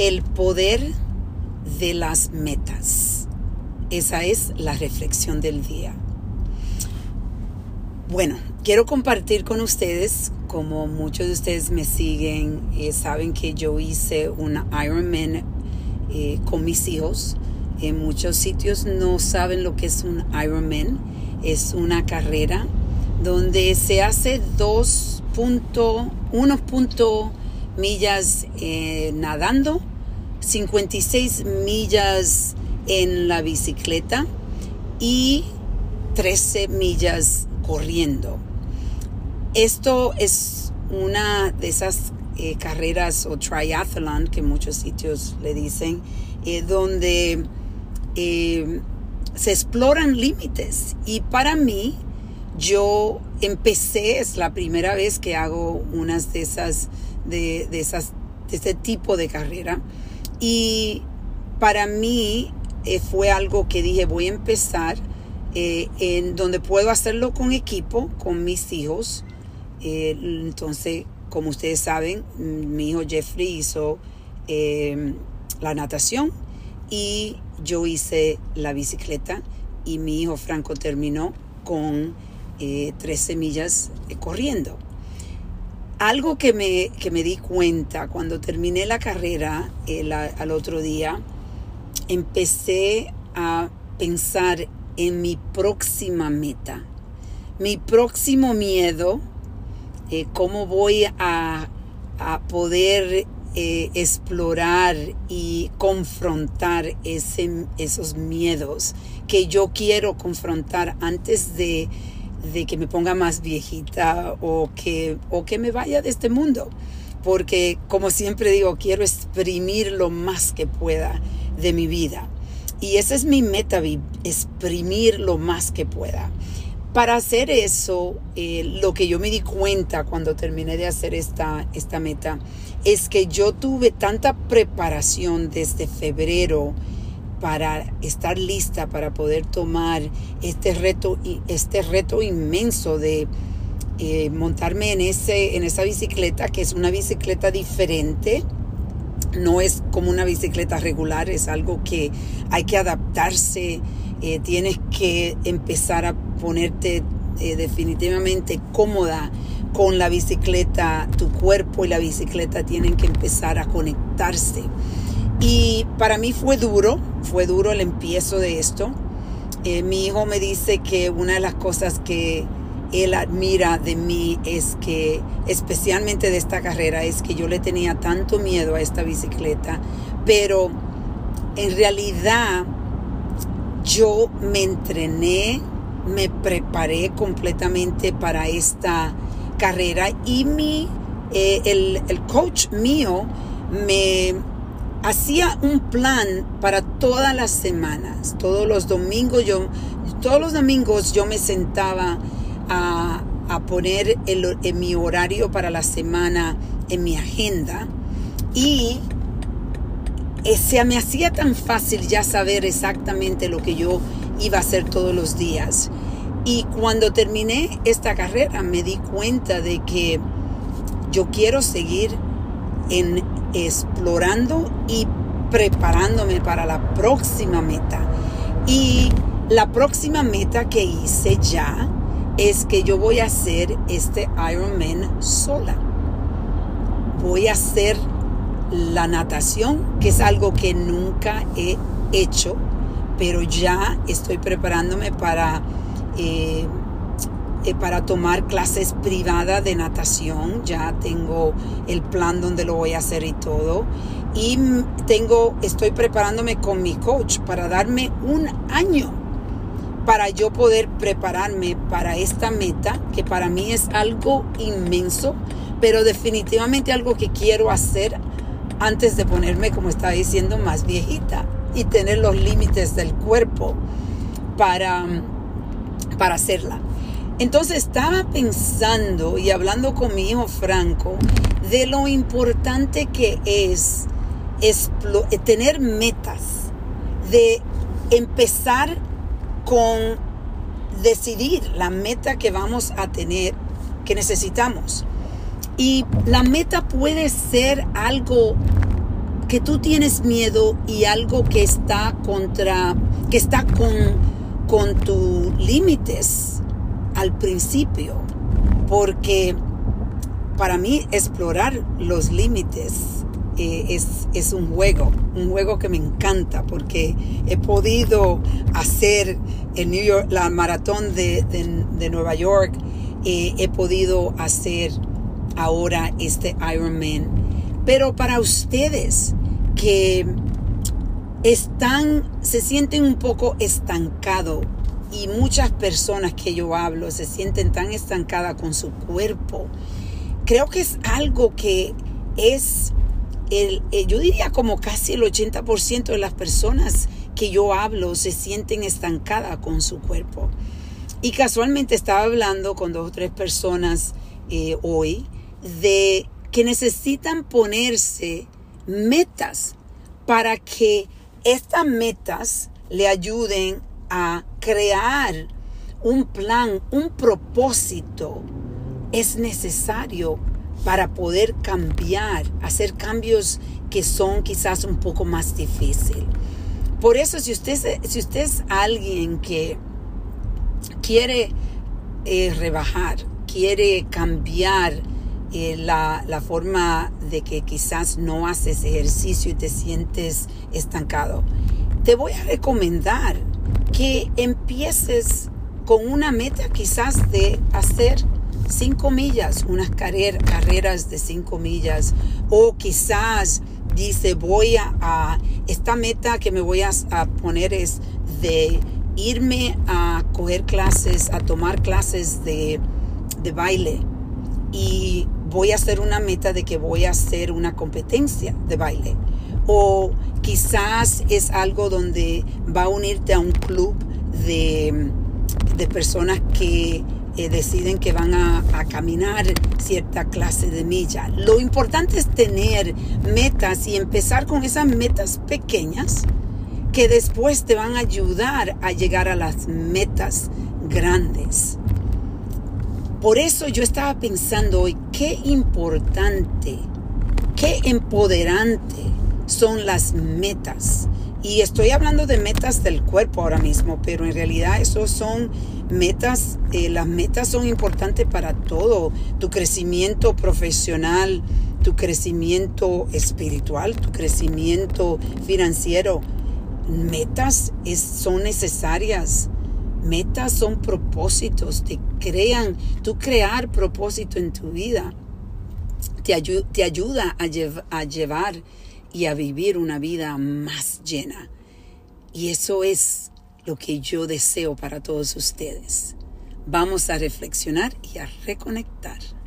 El poder de las metas. Esa es la reflexión del día. Bueno, quiero compartir con ustedes, como muchos de ustedes me siguen, eh, saben que yo hice una Ironman eh, con mis hijos. En muchos sitios no saben lo que es un Ironman. Es una carrera donde se hace 2.1 millas eh, nadando, 56 millas en la bicicleta y 13 millas corriendo. Esto es una de esas eh, carreras o triathlon que muchos sitios le dicen, eh, donde se exploran límites. Y para mí, yo empecé, es la primera vez que hago unas de esas, de, de esas, de este tipo de carrera. Y para mí fue algo que dije, voy a empezar eh, en donde puedo hacerlo con equipo, con mis hijos. Eh, entonces, como ustedes saben, mi hijo Jeffrey hizo eh, la natación y yo hice la bicicleta y mi hijo Franco terminó con 13 millas corriendo. Algo que me, que me di cuenta cuando terminé la carrera al otro día, empecé a pensar en mi próxima meta, mi próximo miedo, eh, cómo voy a, poder eh, explorar y confrontar ese, esos miedos que yo quiero confrontar antes de, que me ponga más viejita o que, o que me vaya de este mundo. Porque como siempre digo, quiero exprimir lo más que pueda de mi vida. Y esa es mi meta, exprimir lo más que pueda. Para hacer eso, eh, lo que yo me di cuenta cuando terminé de hacer esta, esta meta es que yo tuve tanta preparación desde febrero para estar lista para poder tomar este reto, este reto inmenso de eh, montarme en, ese, en esa bicicleta, que es una bicicleta diferente no es como una bicicleta regular, es algo que hay que adaptarse, eh, tienes que empezar a ponerte eh, definitivamente cómoda con la bicicleta, tu cuerpo y la bicicleta tienen que empezar a conectarse. Y para mí fue duro, fue duro el empiezo de esto. Eh, mi hijo me dice que una de las cosas que él admira de mí es que, especialmente de esta carrera, es que yo le tenía tanto miedo a esta bicicleta, pero en realidad yo me entrené, me preparé completamente para esta carrera y mi, eh, el, el coach mío me hacía un plan para todas las semanas, todos los domingos yo, todos los domingos yo me sentaba a, poner el, en mi horario para la semana en mi agenda y se me hacía tan fácil ya saber exactamente lo que yo iba a hacer todos los días. Y cuando terminé esta carrera me di cuenta de que yo quiero seguir en explorando y preparándome para la próxima meta. Y la próxima meta que hice ya es que yo voy a hacer este Ironman sola. Voy a hacer la natación, que es algo que nunca he hecho, pero ya estoy preparándome para, eh, eh, para tomar clases privadas de natación. Ya tengo el plan donde lo voy a hacer y todo. Y tengo, estoy preparándome con mi coach para darme un año para yo poder prepararme para esta meta, que para mí es algo inmenso, pero definitivamente algo que quiero hacer antes de ponerme, como estaba diciendo, más viejita y tener los límites del cuerpo para, para hacerla. Entonces estaba pensando y hablando con mi hijo Franco de lo importante que es tener metas, de empezar con decidir la meta que vamos a tener, que necesitamos. Y la meta puede ser algo que tú tienes miedo y algo que está contra, que está con, con tus límites al principio. Porque para mí explorar los límites eh, es, es, un juego, un juego que me encanta porque he podido hacer en New York, la maratón de, de, Nueva York, he podido hacer ahora este Ironman. Pero para ustedes que están, se sienten un poco estancados y muchas personas que yo hablo se sienten tan estancadas con su cuerpo, creo que es algo que es, el, eh, yo diría como casi el 80% de las personas que yo hablo se sienten estancadas con su cuerpo. Y casualmente estaba hablando con dos o tres personas eh, hoy de que necesitan ponerse metas para que estas metas le ayuden a crear un plan, un propósito. Es necesario para poder cambiar, hacer cambios que son quizás un poco más difíciles. Por eso, si usted, si es alguien que quiere eh, rebajar, quiere cambiar eh, la, la, forma de que quizás no haces ejercicio y te sientes estancado, te voy a recomendar que empieces con una meta quizás de hacer cinco millas, unas carreras de cinco millas, o quizás dice voy a, esta meta que me voy a, a poner es de irme a coger clases, a tomar clases de, de baile y voy a hacer una meta de que voy a hacer una competencia de baile. O quizás es algo donde va a unirte a un club de, personas que eh, deciden que van a, a, caminar cierta clase de milla. Lo importante es tener metas y empezar con esas metas pequeñas que después te van a ayudar a llegar a las metas grandes. Por eso yo estaba pensando hoy, qué importante, qué empoderante son las metas. Y estoy hablando de metas del cuerpo ahora mismo, pero en realidad eso son metas, eh, las metas son importantes para todo, tu crecimiento profesional, tu crecimiento espiritual, tu crecimiento financiero. Metas son necesarias Metas son propósitos, te crean, tú crear propósito en tu vida te, te ayuda a, a llevar y a vivir una vida más llena. Y eso es lo que yo deseo para todos ustedes. Vamos a reflexionar y a reconectar.